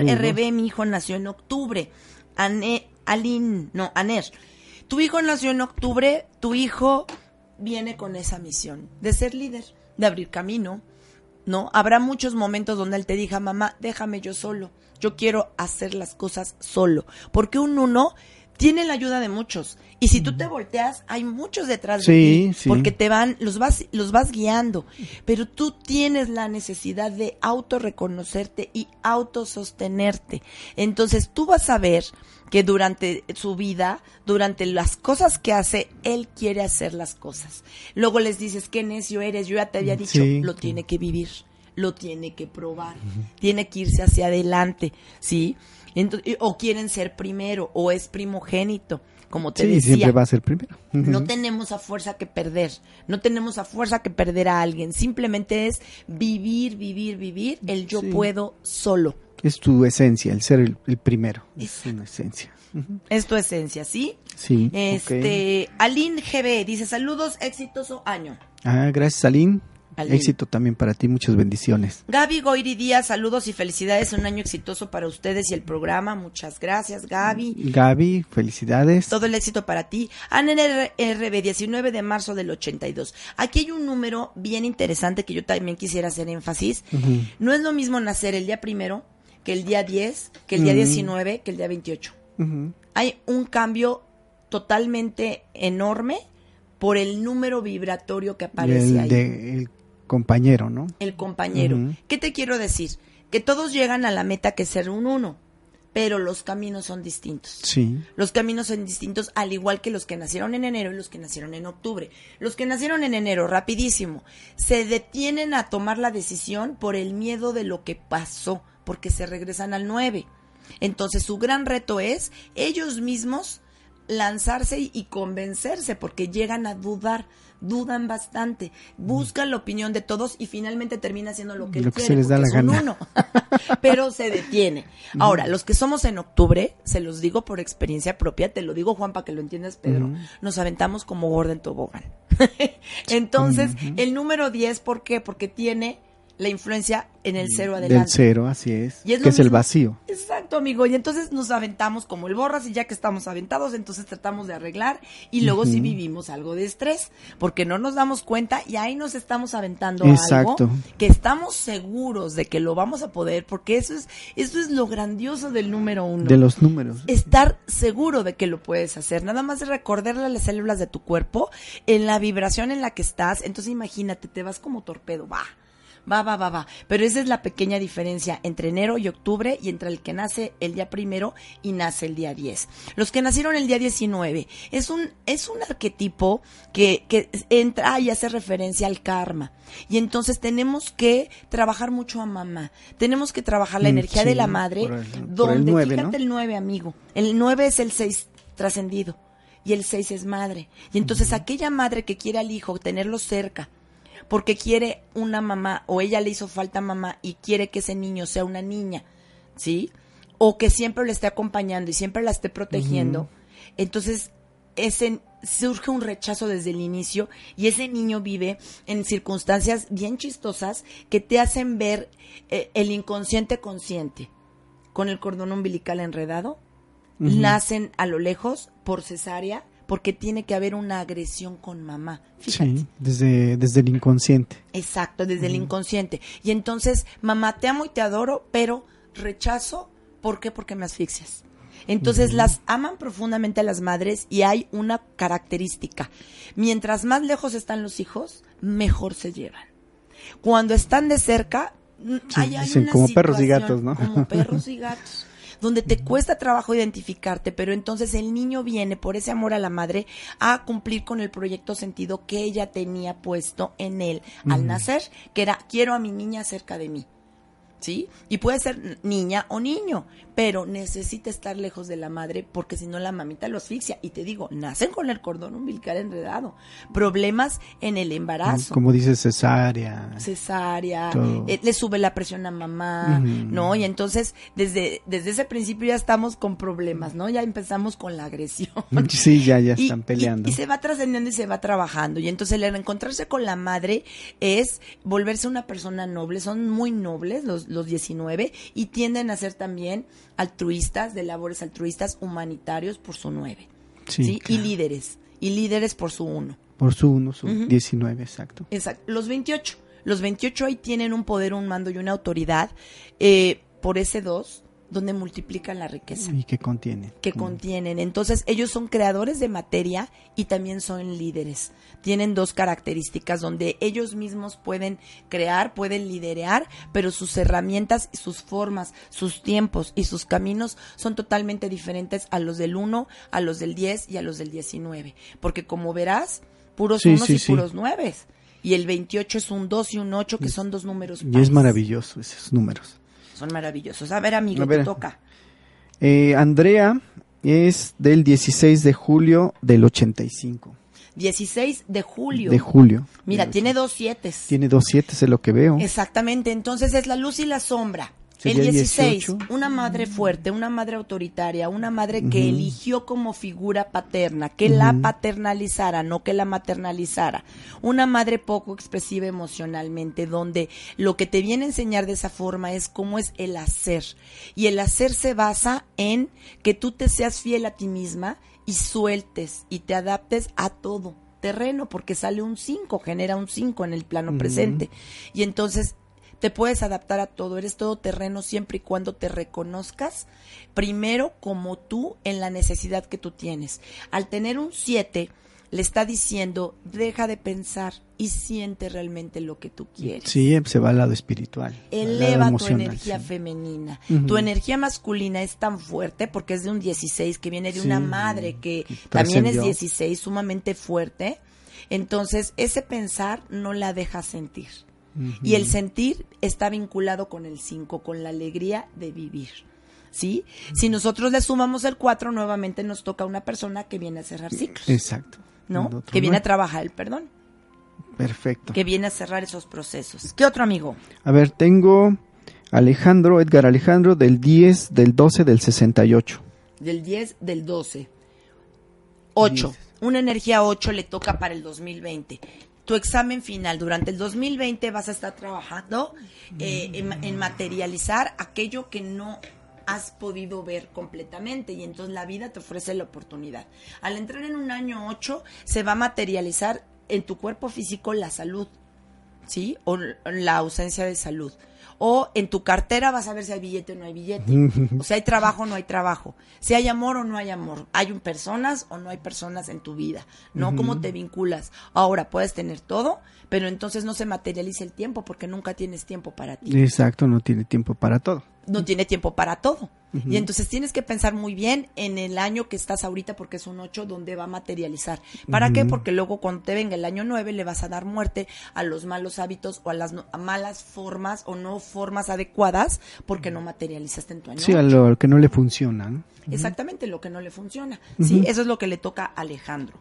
Aner. RB, mi hijo nació en octubre. Ane, Alin, no, Aner, tu hijo nació en octubre, tu hijo viene con esa misión de ser líder, de abrir camino, ¿no? Habrá muchos momentos donde él te diga, mamá, déjame yo solo, yo quiero hacer las cosas solo, porque un uno tiene la ayuda de muchos, y si tú te volteas, hay muchos detrás Sí, de ti, sí. porque te van, los vas, los vas guiando, pero tú tienes la necesidad de autorreconocerte y autosostenerte, entonces tú vas a ver que durante su vida, durante las cosas que hace, él quiere hacer las cosas. Luego les dices, qué necio eres, yo ya te había dicho, Sí. lo tiene que vivir, lo tiene que probar, tiene que irse hacia adelante, ¿sí? O quieren ser primero, o es primogénito, como te Sí, decía. siempre va a ser primero. No tenemos a fuerza que perder, no tenemos a fuerza que perder a alguien, simplemente es vivir, vivir, vivir, el yo Sí. puedo solo. Es tu esencia, el ser el, el primero. Es una esencia. Es tu esencia, ¿sí? Sí. Este, Aline GB dice, saludos, exitoso año. Ah, gracias, Aline. Éxito también para ti, muchas bendiciones. Gaby Goiri Díaz, saludos y felicidades, un año exitoso para ustedes y el programa, muchas gracias Gaby. Gaby, felicidades. Todo el éxito para ti. ANRB, 19 de marzo del 82. Aquí hay un número bien interesante que yo también quisiera hacer énfasis. No es lo mismo nacer el día primero que el día 10, que el día Mm. 19, que el día 28. Ujú. Hay un cambio totalmente enorme por el número vibratorio que aparece el, ahí. de- el compañero, ¿no? el compañero. ¿Qué te quiero decir? Que todos llegan a la meta que es ser un uno, pero los caminos son distintos. Sí. Los caminos son distintos, al igual que los que nacieron en enero y los que nacieron en octubre. Los que nacieron en enero, rapidísimo, se detienen a tomar la decisión por el miedo de lo que pasó, porque se regresan al 9. Entonces su gran reto es ellos mismos lanzarse y convencerse, porque llegan a dudar, dudan bastante, buscan la opinión de todos y finalmente termina haciendo lo que, él que se quiere, les da la gana. uno. [laughs] pero se detiene. Ahora, los que somos en octubre, se los digo por experiencia propia, te lo digo Juan para que lo entiendas, Pedro, Ujú. nos aventamos como gorda en tobogán. [laughs] Entonces, el número 10, ¿por qué? Porque tiene la influencia en el cero Del adelante. cero, así es. Y es que es el vacío. Exacto, amigo. Y entonces nos aventamos como el borras y ya que estamos aventados, entonces tratamos de arreglar y luego sí Ujú. vivimos algo de estrés porque no nos damos cuenta y ahí nos estamos aventando Exacto. algo que estamos seguros de que lo vamos a poder porque eso es eso es lo grandioso del número uno. De los números. Estar seguro de que lo puedes hacer. Nada más de recordarle a las células de tu cuerpo en la vibración en la que estás. Entonces imagínate, te vas como torpedo, va Va, va, va, va. Pero esa es la pequeña diferencia entre enero y octubre y entre el que nace el día primero y nace el día 10. Los que nacieron el día 19 es un, es un arquetipo que, que entra y hace referencia al karma. Y entonces tenemos que trabajar mucho a mamá. Tenemos que trabajar la Mm, energía sí, de la madre, por el- por el donde, nueve, fíjate ¿no? el 9, amigo. El 9 es el 6 trascendido y el 6 es madre. Y entonces aquella madre que quiere al hijo tenerlo cerca, porque quiere una mamá o ella le hizo falta mamá y quiere que ese niño sea una niña, ¿sí? O que siempre le esté acompañando y siempre la esté protegiendo. Entonces, ese surge un rechazo desde el inicio y ese niño vive en circunstancias bien chistosas que te hacen ver eh, el inconsciente consciente con el cordón umbilical enredado, nacen a lo lejos por cesárea porque tiene que haber una agresión con mamá. Fíjate. Sí, desde, desde el inconsciente. Exacto, desde el inconsciente. Y entonces, mamá, te amo y te adoro, pero rechazo, ¿por qué? Porque me asfixias. Entonces las aman profundamente a las madres y hay una característica. Mientras más lejos están los hijos, mejor se llevan. Cuando están de cerca, Sí, hay, hay dicen una como perros y gatos, ¿no? Como perros y gatos. Donde te cuesta trabajo identificarte, pero entonces el niño viene por ese amor a la madre a cumplir con el proyecto sentido que ella tenía puesto en él al nacer, que era quiero a mi niña cerca de mí. ¿Sí? Y puede ser niña o niño, pero necesita estar lejos de la madre porque si no la mamita lo asfixia. Y te digo, nacen con el cordón umbilical enredado. Problemas en el embarazo Como dice cesárea. cesárea, eh, le sube la presión a mamá. ¿no? Y entonces, desde, desde ese principio ya estamos con problemas, ¿no? Ya empezamos con la agresión. [laughs] Sí, ya, ya Y- están y- peleando. Y, se va trascendiendo y se va trabajando. Y entonces el encontrarse con la madre es volverse una persona noble. Son muy nobles los, los 19 y tienden a ser también altruistas, de labores altruistas, humanitarios por su 9. Sí, ¿sí? Y claro. líderes. Y líderes por su 1. Por su uno, su Ujú. 19, exacto. Exacto. Los 28. Los 28 ahí tienen un poder, un mando y una autoridad eh, por ese 2, donde multiplican la riqueza ¿Y qué contiene? que contienen. Entonces, ellos son creadores de materia y también son líderes. Tienen dos características donde ellos mismos pueden crear, pueden liderar, pero sus herramientas, sus formas, sus tiempos y sus caminos son totalmente diferentes a los del 1, a los del 10 y a los del 19. Porque como verás, puros Sí, unos sí, y sí. puros nueves. Y el 28 es un 2 y un 8, que son dos números Y es maravilloso esos números. Son maravillosos. A ver, amigo, A ver. te toca. Eh, Andrea es del 16 de julio del 85. 16 de julio. De julio. Mira, Del tiene 80. dos siete. Tiene dos siete, es lo que veo. Exactamente, entonces es la luz y la sombra. El Sería 16, 18. una madre fuerte, una madre autoritaria, una madre que eligió como figura paterna, que la paternalizara, no que la maternalizara. Una madre poco expresiva emocionalmente, donde lo que te viene a enseñar de esa forma es cómo es el hacer. Y el hacer se basa en que tú te seas fiel a ti misma y sueltes y te adaptes a todo terreno, porque sale un 5, genera un 5 en el plano presente. Y entonces te puedes adaptar a todo, eres todo terreno siempre y cuando te reconozcas primero como tú en la necesidad que tú tienes. Al tener un 7, le está diciendo, deja de pensar y siente realmente lo que tú quieres. Sí, se va al lado espiritual. lado Eleva tu energía sí. femenina. Tu energía masculina es tan fuerte porque es de un 16 que viene de Sí, una madre que también es trascendió. 16, sumamente fuerte. Entonces, ese pensar no la deja sentir. Y el sentir está vinculado con el 5, con la alegría de vivir. ¿Sí? Si nosotros le sumamos el 4, nuevamente nos toca una persona que viene a cerrar ciclos, Exacto. ¿no? Que viene a trabajar el perdón, Perfecto. que viene a cerrar esos procesos. ¿Qué otro amigo? A ver, tengo Alejandro, Edgar Alejandro, del 10, del 12, del 68. Del 10, del 12. 8. Diez. Una energía 8 le toca para el 2020. Tu examen final durante el 2020 vas a estar trabajando eh, en, en materializar aquello que no has podido ver completamente y entonces la vida te ofrece la oportunidad. Al entrar en un año 8 se va a materializar en tu cuerpo físico la salud, ¿sí? O la ausencia de salud. O en tu cartera vas a ver si hay billete o no hay billete. O si hay trabajo o no hay trabajo. Si hay amor o no hay amor. Hay un personas o no hay personas en tu vida. ¿No? ¿Cómo te vinculas? Ahora, puedes tener todo, pero entonces no se materializa el tiempo porque nunca tienes tiempo para ti. Exacto, no tiene tiempo para todo. No tiene tiempo para todo. Y entonces tienes que pensar muy bien en el año que estás ahorita porque es un 8 donde va a materializar. ¿Para qué? Porque luego cuando te venga el año 9 le vas a dar muerte a los malos hábitos o a las no- a malas formas o no formas adecuadas porque no materializaste en tu año. Sí, a lo que no le funciona. Exactamente lo que no le funciona. Sí, eso es lo que le toca a Alejandro.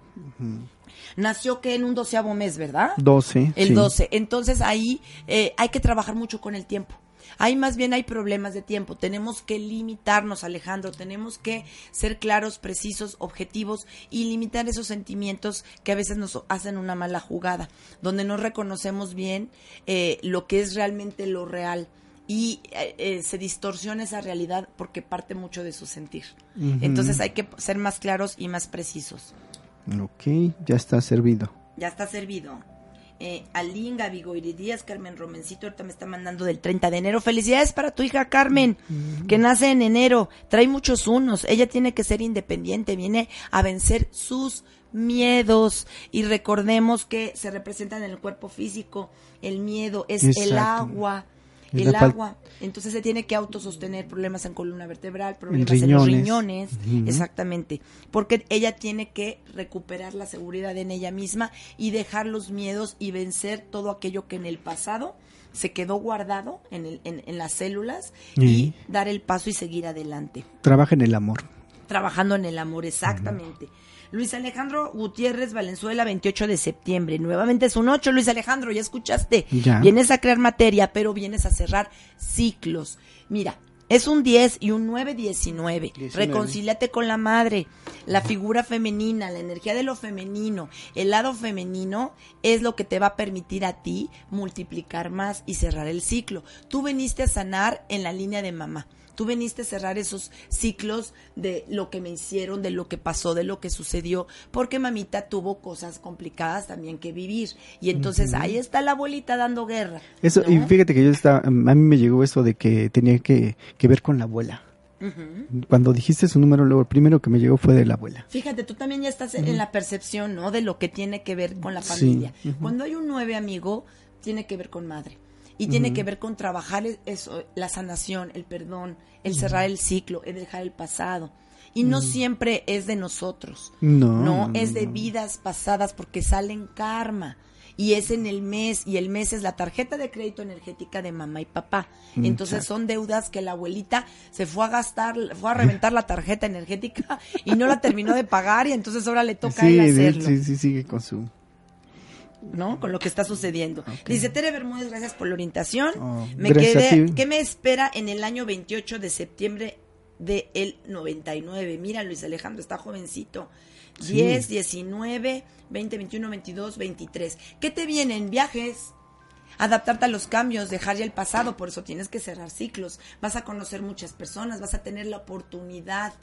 Nació que en un doceavo mes, ¿verdad? 12. El sí. 12. Entonces ahí eh, hay que trabajar mucho con el tiempo. Ahí más bien hay problemas de tiempo. Tenemos que limitarnos, Alejandro. Tenemos que ser claros, precisos, objetivos y limitar esos sentimientos que a veces nos hacen una mala jugada, donde no reconocemos bien eh, lo que es realmente lo real y eh, eh, se distorsiona esa realidad porque parte mucho de su sentir. Entonces hay que ser más claros y más precisos. Ok, ya está servido. Ya está servido. Eh, Alinga, Vigoiri Díaz, Carmen Romencito, ahorita me está mandando del 30 de enero. Felicidades para tu hija Carmen, que nace en enero. Trae muchos unos. Ella tiene que ser independiente, viene a vencer sus miedos. Y recordemos que se representan en el cuerpo físico. El miedo es el agua. El la agua. Entonces se tiene que autosostener problemas en columna vertebral, problemas en los riñones. riñones. Ujú. Exactamente. Porque ella tiene que recuperar la seguridad en ella misma y dejar los miedos y vencer todo aquello que en el pasado se quedó guardado en, el- en- en las células y dar el paso y seguir adelante. Trabaja en el amor. Trabajando en el amor, exactamente. Luis Alejandro Gutiérrez Valenzuela, 28 de septiembre. Nuevamente es un 8, Luis Alejandro, ya escuchaste. Ya. Vienes a crear materia, pero vienes a cerrar ciclos. Mira, es un 10 y un 9, 19. 19. Reconcíliate con la madre. La figura femenina, la energía de lo femenino, el lado femenino es lo que te va a permitir a ti multiplicar más y cerrar el ciclo. Tú veniste a sanar en la línea de mamá. Tú veniste a cerrar esos ciclos de lo que me hicieron, de lo que pasó, de lo que sucedió, porque mamita tuvo cosas complicadas también que vivir. Y entonces ahí está la abuelita dando guerra. Eso, ¿no? y fíjate que yo estaba, a mí me llegó eso de que tenía que, que ver con la abuela. Cuando dijiste su número, luego el primero que me llegó fue de la abuela. Fíjate, tú también ya estás en la percepción, ¿no? De lo que tiene que ver con la familia. Cuando hay un nueve amigo, tiene que ver con madre. Y tiene que ver con trabajar e- eso, la sanación, el perdón, el cerrar el ciclo, el dejar el pasado. Y no siempre es de nosotros. No, No, es de vidas pasadas porque salen karma. Y es en el mes, y el mes es la tarjeta de crédito energética de mamá y papá. Entonces Exacto. son deudas que la abuelita se fue a gastar, fue a [laughs] reventar la tarjeta energética y no la terminó de pagar y entonces ahora le toca a él hacerlo. sí, sí, sigue con su... ¿no? Con lo que está sucediendo. Dice Tere Bermúdez, gracias por la orientación. Oh, me quedé. ¿qué me espera en el año 28 de septiembre del el 99? Mira, Luis Alejandro está jovencito. Sí. 10, 19, 20, 21, 22, 23. ¿Qué te vienen? Viajes. Adaptarte a los cambios, dejar ya el pasado, por eso tienes que cerrar ciclos. Vas a conocer muchas personas, vas a tener la oportunidad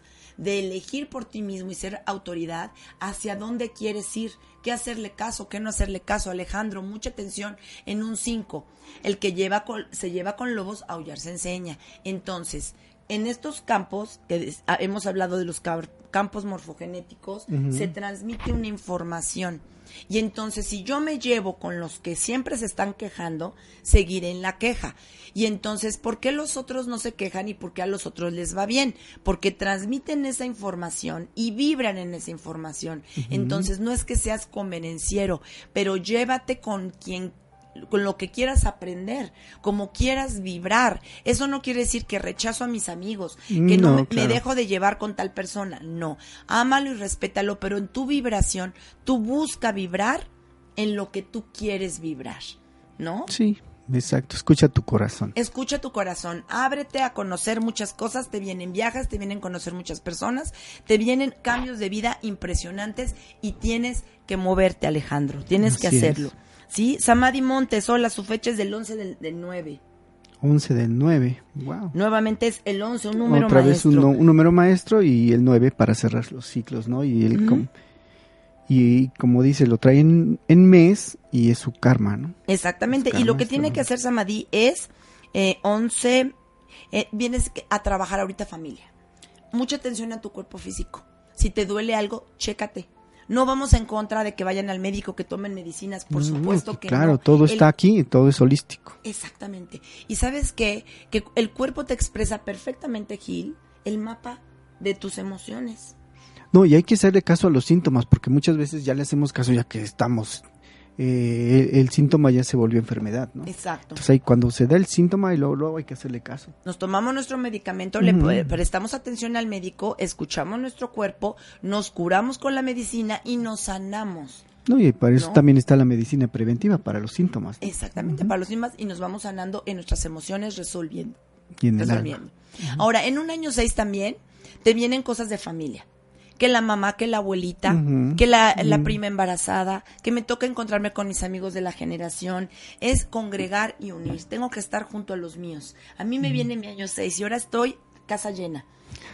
de elegir por ti mismo y ser autoridad hacia dónde quieres ir, qué hacerle caso, qué no hacerle caso. Alejandro, mucha atención en un 5. El que lleva con- se lleva con lobos, aullar se enseña. Entonces, en estos campos, que ah, hemos hablado de los campos morfogenéticos, se transmite una información. Y entonces, si yo me llevo con los que siempre se están quejando, seguiré en la queja. Y entonces, ¿por qué los otros no se quejan y por qué a los otros les va bien? Porque transmiten esa información y vibran en esa información. Entonces, no es que seas convenenciero, pero llévate con quien con lo que quieras aprender, como quieras vibrar. Eso no quiere decir que rechazo a mis amigos, que no, No, me, dejo de llevar con tal persona. No, ámalo y respétalo, pero en tu vibración, tú busca vibrar en lo que tú quieres vibrar, ¿no? Sí, exacto. Escucha tu corazón. Escucha tu corazón, ábrete a conocer muchas cosas, te vienen viajes, te vienen conocer muchas personas, te vienen cambios de vida impresionantes y tienes que moverte, Alejandro, tienes que es. ¿Sí? Samadhi Montes, hola, su fecha es del 11 del, del 9. 11 del 9. Wow. Nuevamente es el 11, un número Otra vez maestro. un, un número maestro y el 9 para cerrar los ciclos, ¿no? Y el com- y como dice, lo trae en, mes y es su karma, ¿no? Exactamente, y lo que tiene que hacer Samadhi es eh, 11, eh, vienes a trabajar ahorita familia. Mucha atención a tu cuerpo físico. Si te duele algo, chécate. No vamos en contra de que vayan al médico, que tomen medicinas, por No, supuesto que Claro, no. todo El- está aquí, todo es holístico. Exactamente. Y sabes qué? Que el cuerpo te expresa perfectamente, Gil, el mapa de tus emociones. No, y hay que hacerle caso a los síntomas, porque muchas veces ya le hacemos caso ya que estamos, eh, el, el síntoma ya se volvió enfermedad, ¿no? Exacto. Entonces ahí cuando se da el síntoma y luego, luego hay que hacerle caso. Nos tomamos nuestro medicamento, le prestamos atención al médico, escuchamos nuestro cuerpo, nos curamos con la medicina y nos sanamos. No, y para eso No. también está la medicina preventiva, para los síntomas. ¿no? Exactamente, para los demás y nos vamos sanando en nuestras emociones, resolviendo. Y en el alma. resolviendo. Ahora, en un año 6 también te vienen cosas de familia. Que la mamá, que la abuelita, que la, la prima embarazada, que me toca encontrarme con mis amigos de la generación. Es congregar y unir. Tengo que estar junto a los míos. A mí me viene mi año 6 y ahora estoy casa llena.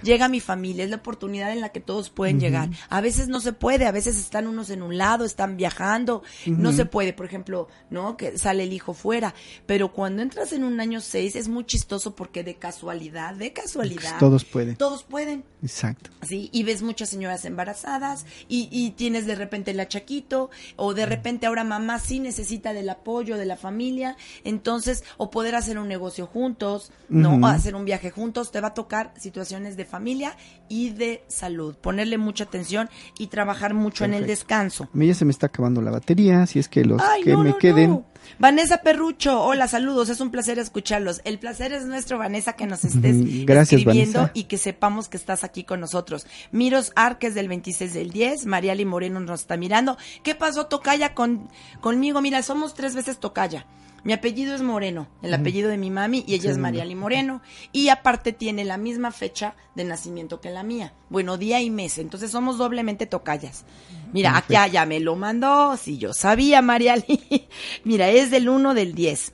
Llega mi familia, es la oportunidad en la que todos pueden llegar. A veces no se puede, a veces están unos en un lado, están viajando, no se puede, por ejemplo, ¿no? Que sale el hijo fuera. Pero cuando entras en un año 6 es muy chistoso porque de casualidad, de casualidad, Todos pueden. todos pueden. Exacto. Sí, y ves muchas señoras embarazadas y, y tienes de repente el achaquito o de repente ahora mamá sí necesita del apoyo de la familia, entonces o poder hacer un negocio juntos, no o hacer un viaje juntos, te va a tocar situaciones de familia y de salud, ponerle mucha atención y trabajar mucho en el descanso. A mí ya se me está acabando la batería, así es que los Ay, que no, me no, queden. no. Vanessa Perrucho, hola, saludos, es un placer escucharlos. El placer es nuestro, Vanessa, que nos estés gracias, escribiendo Vanessa. y que sepamos que estás aquí con nosotros. Miros Arques del 26 del 10, Mariali Moreno nos está mirando. ¿Qué pasó, Tocaya, con, conmigo? Mira, somos tres veces Tocaya. Mi apellido es Moreno, el apellido de mi mami, y ella es. Mariali Moreno. Y aparte tiene la misma fecha de nacimiento que la mía. Bueno, día y mes. Entonces somos doblemente tocayas. Mira, aquí ya, ya me lo mandó. Si yo sabía, Mariali. [laughs] Mira, es del 1 del 10.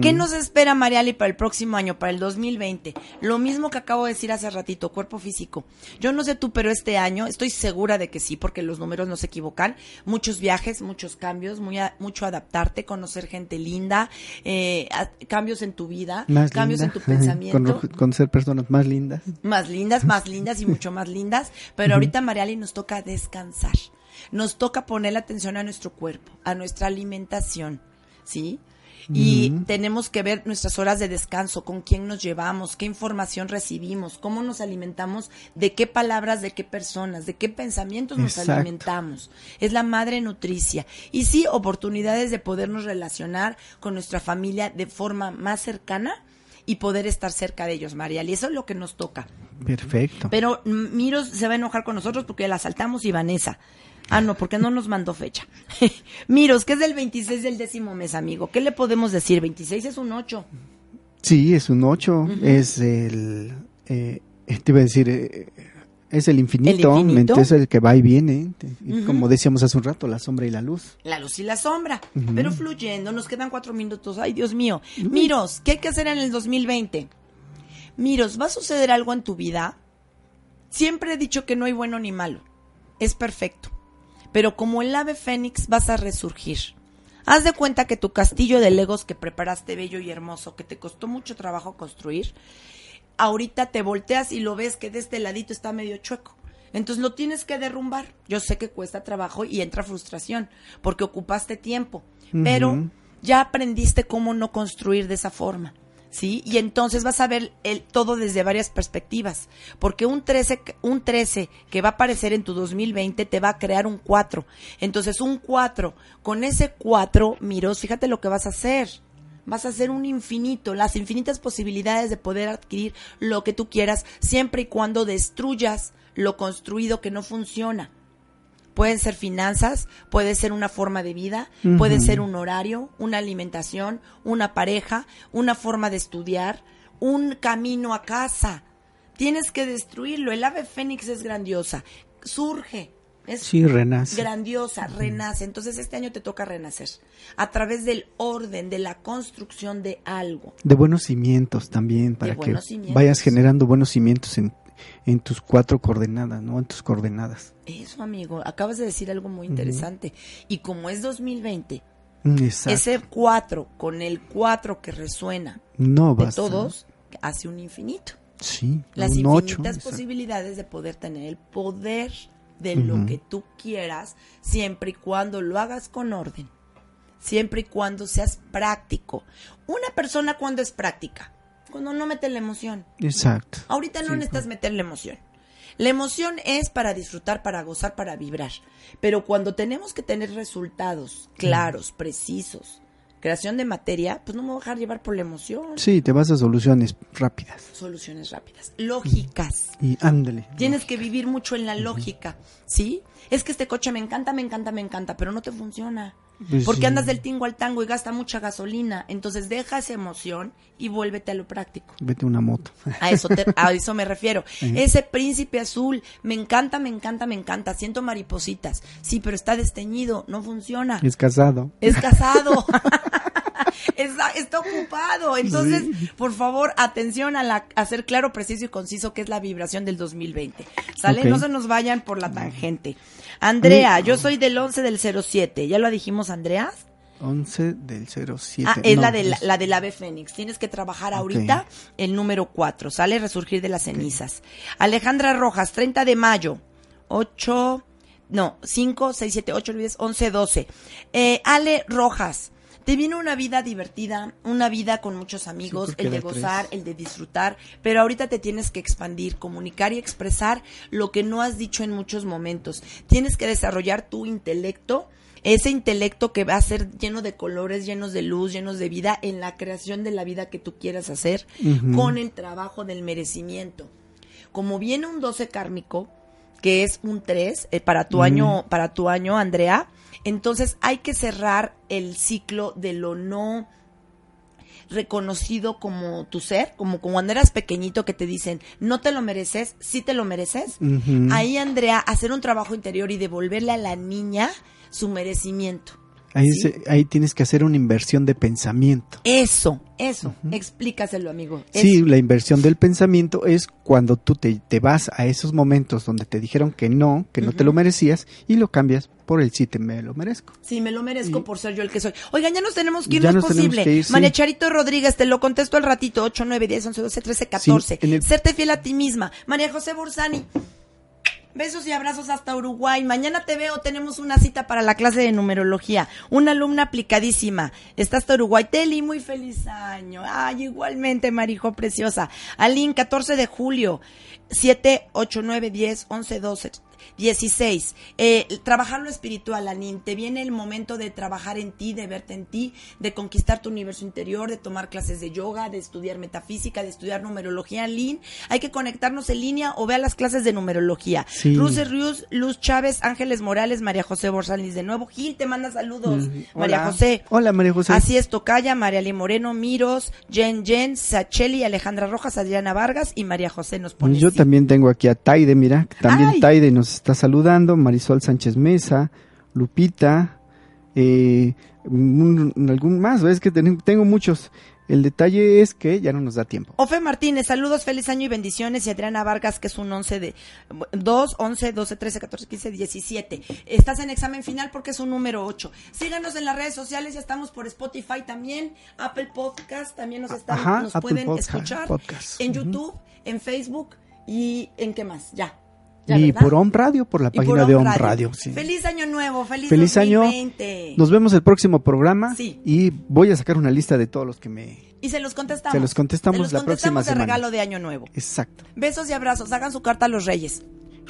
¿Qué nos espera, Mariali, para el próximo año, para el 2020? Lo mismo que acabo de decir hace ratito, cuerpo físico. Yo no sé tú, pero este año estoy segura de que sí, porque los números no se equivocan. Muchos viajes, muchos cambios, muy a- mucho adaptarte, conocer gente linda, eh, a- cambios en tu vida, Más cambios linda. en tu pensamiento. Con, conocer personas más lindas. Más lindas, más lindas y [laughs] mucho más lindas. Pero ahorita, Mariali, nos toca descansar. Nos toca poner la atención a nuestro cuerpo, a nuestra alimentación, ¿sí? Y tenemos que ver nuestras horas de descanso, con quién nos llevamos, qué información recibimos, cómo nos alimentamos, de qué palabras, de qué personas, de qué pensamientos nos Exacto. alimentamos. Es la madre nutricia. Y sí, oportunidades de podernos relacionar con nuestra familia de forma más cercana y poder estar cerca de ellos, Marial. Y eso es lo que nos toca. Perfecto. Pero Miros se va a enojar con nosotros porque la saltamos y Vanessa. Ah, no, porque no nos mandó fecha. [laughs] Miros, que es del 26 del décimo mes, amigo. ¿Qué le podemos decir? 26 es un 8. Sí, es un 8, es el, eh, te iba a decir, eh, es el infinito, ¿El infinito? es el que va y viene, como decíamos hace un rato, la sombra y la luz. La luz y la sombra. Pero fluyendo, nos quedan cuatro minutos. Ay, Dios mío. Miros, ¿qué hay que hacer en el 2020? Miros, ¿va a suceder algo en tu vida? Siempre he dicho que no hay bueno ni malo. Es perfecto. Pero como el ave fénix vas a resurgir. Haz de cuenta que tu castillo de legos que preparaste bello y hermoso, que te costó mucho trabajo construir, ahorita te volteas y lo ves que de este ladito está medio chueco. Entonces lo tienes que derrumbar. Yo sé que cuesta trabajo y entra frustración porque ocupaste tiempo, pero ya aprendiste cómo no construir de esa forma. ¿Sí? Y entonces vas a ver el, todo desde varias perspectivas. Porque un 13, que- un 13 que va a aparecer en tu 2020 te va a crear un 4. Entonces un 4, con ese 4, miros, fíjate lo que vas a hacer. Vas a hacer un infinito, las infinitas posibilidades de poder adquirir lo que tú quieras, siempre y cuando destruyas lo construido que no funciona. Pueden ser finanzas, puede ser una forma de vida, puede ser un horario, una alimentación, una pareja, una forma de estudiar, un camino a casa. Tienes que destruirlo. El ave fénix es grandiosa, surge, es Sí, renace. grandiosa, renace. Entonces este año te toca renacer a través del orden, de la construcción de algo. De buenos cimientos también, para que vayas generando buenos cimientos en, en tus cuatro coordenadas, ¿no? En tus coordenadas. Eso, amigo, acabas de decir algo muy interesante. Y como es 2020, Mm, Exacto. Ese 4 con el 4 que resuena no de todos hace un infinito. Sí, Las un infinitas ocho, posibilidades de poder tener el poder de lo que tú quieras, siempre y cuando lo hagas con orden, siempre y cuando seas práctico. Una persona cuando es práctica, cuando no mete la emoción. Exacto. Ahorita no Sí, necesitas meter la emoción. La emoción es para disfrutar, para gozar, para vibrar. Pero cuando tenemos que tener resultados claros, precisos, creación de materia, pues no me voy a dejar llevar por la emoción. Sí, te vas a soluciones rápidas. Soluciones rápidas, lógicas. Y ándale. Tienes que vivir mucho en la lógica, ¿sí? Es que este coche me encanta, me encanta, me encanta, pero no te funciona. Pues Porque sí. andas del tingo al tango y gasta mucha gasolina. Entonces deja esa emoción y vuélvete a lo práctico. Vete una moto. A eso, te- a eso me refiero. [laughs] Ese príncipe azul, me encanta, me encanta, me encanta. Siento maripositas. Sí, pero está desteñido, no funciona. Es casado. Es casado. [laughs] [laughs] está, está ocupado. Entonces, por favor, atención a, la, a ser claro, preciso y conciso, que es la vibración del 2020. ¿Sale? No se nos vayan por la tangente. Andrea, yo soy del 11 del 07. ¿Ya lo dijimos, Andrea? 11 del 07. Ah, es No, la, de la, del ave fénix. Tienes que trabajar Ok. ahorita el número 4. Sale resurgir de las cenizas. Alejandra Rojas, 30 de mayo. 8, no, 5, 6, 7, 8, 10, 11, 12. Eh, Ale Rojas, te viene una vida divertida, una vida con muchos amigos, el de tres. gozar, el de disfrutar, pero ahorita te tienes que expandir, comunicar y expresar lo que no has dicho en muchos momentos. Tienes que desarrollar tu intelecto, ese intelecto que va a ser lleno de colores, llenos de luz, llenos de vida en la creación de la vida que tú quieras hacer con el trabajo del merecimiento. Como viene un 12 kármico, que es un 3 eh, para tu Mm. año, para tu año, Andrea, entonces hay que cerrar el ciclo de lo no reconocido como tu ser, como cuando eras pequeñito que te dicen, no te lo mereces, sí te lo mereces. Ahí, Andrea, hacer un trabajo interior y devolverle a la niña su merecimiento. Ahí, ¿sí? se- ahí tienes que hacer una inversión de pensamiento. Eso, eso, explícaselo, amigo. Sí, Eso. la inversión del pensamiento es cuando tú te, te vas a esos momentos donde te dijeron que no, que no te lo merecías y lo cambias por el sí te me lo merezco. Sí, me lo merezco Y- por ser yo el que soy. Oigan, ya nos tenemos que ir, Ya no es posible. ir, sí. María Charito Rodríguez, te lo contesto al ratito. 8, 9, 10, 11, 12, 13, 14. en el- Serte fiel a ti misma. María José Borsani. Besos y abrazos hasta Uruguay. Mañana te veo, tenemos una cita para la clase de numerología. Una alumna aplicadísima. Está hasta Uruguay. Teli, muy feliz año. Ay, igualmente, Marijo preciosa. Alín, 14 de julio. 7, 8, 9, 10, 11, 12, 16. Eh, trabajar lo espiritual, Anin. Te viene el momento de trabajar en ti, de verte en ti, de conquistar tu universo interior, de tomar clases de yoga, de estudiar metafísica, de estudiar numerología, Lin. Hay que conectarnos en línea o vea las clases de numerología. Sí. Ruse Rius, Luz Chávez, Ángeles Morales, María José Borsalis de nuevo. Gil te manda saludos. Mm, María. José. Hola, María José. Así es, Tocaya, María Lee Moreno, Miros, Jen Jen, Sacheli, Alejandra Rojas, Adriana Vargas y María José nos pone. Yo sí. también tengo aquí a Taide, mira, también Ay. Taide nos está saludando, Marisol Sánchez Mesa, Lupita, eh, un- algún más, es que ten- tengo muchos. El detalle es que ya no nos da tiempo. Ofe Martínez, saludos, feliz año y bendiciones. Y Adriana Vargas, que es un 11 de 2, 11, 12, 13, 14, 15, 17. Estás en examen final porque es un número 8. Síganos en las redes sociales, ya estamos por Spotify también, Apple Podcast, también nos, están, Ajá, nos Apple pueden Podcast, escuchar. podcast. En. YouTube, en Facebook y en qué más, ya. Ya, Y ¿verdad? por Om Radio, por la Y por página de Om Om Radio. sí. Feliz año nuevo, feliz, Feliz año. 2020. Nos vemos el próximo programa Sí. y voy a sacar una lista de todos los que me... Y se los contestamos. Se los contestamos Se los la contestamos próxima de semana. regalo de año nuevo. Exacto. Besos y abrazos. Hagan su carta a los reyes.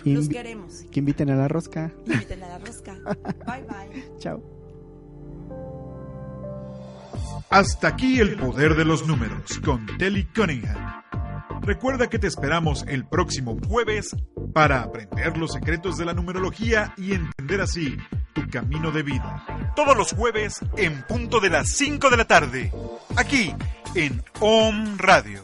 Los queremos. Que inviten a la rosca. Inviten a la rosca. [laughs] Bye bye. Chao. Hasta aquí el poder de los números con Telly Cunningham. Recuerda que te esperamos el próximo jueves para aprender los secretos de la numerología y entender así tu camino de vida. Todos los jueves en punto de las 5 de la tarde, aquí en OM Radio.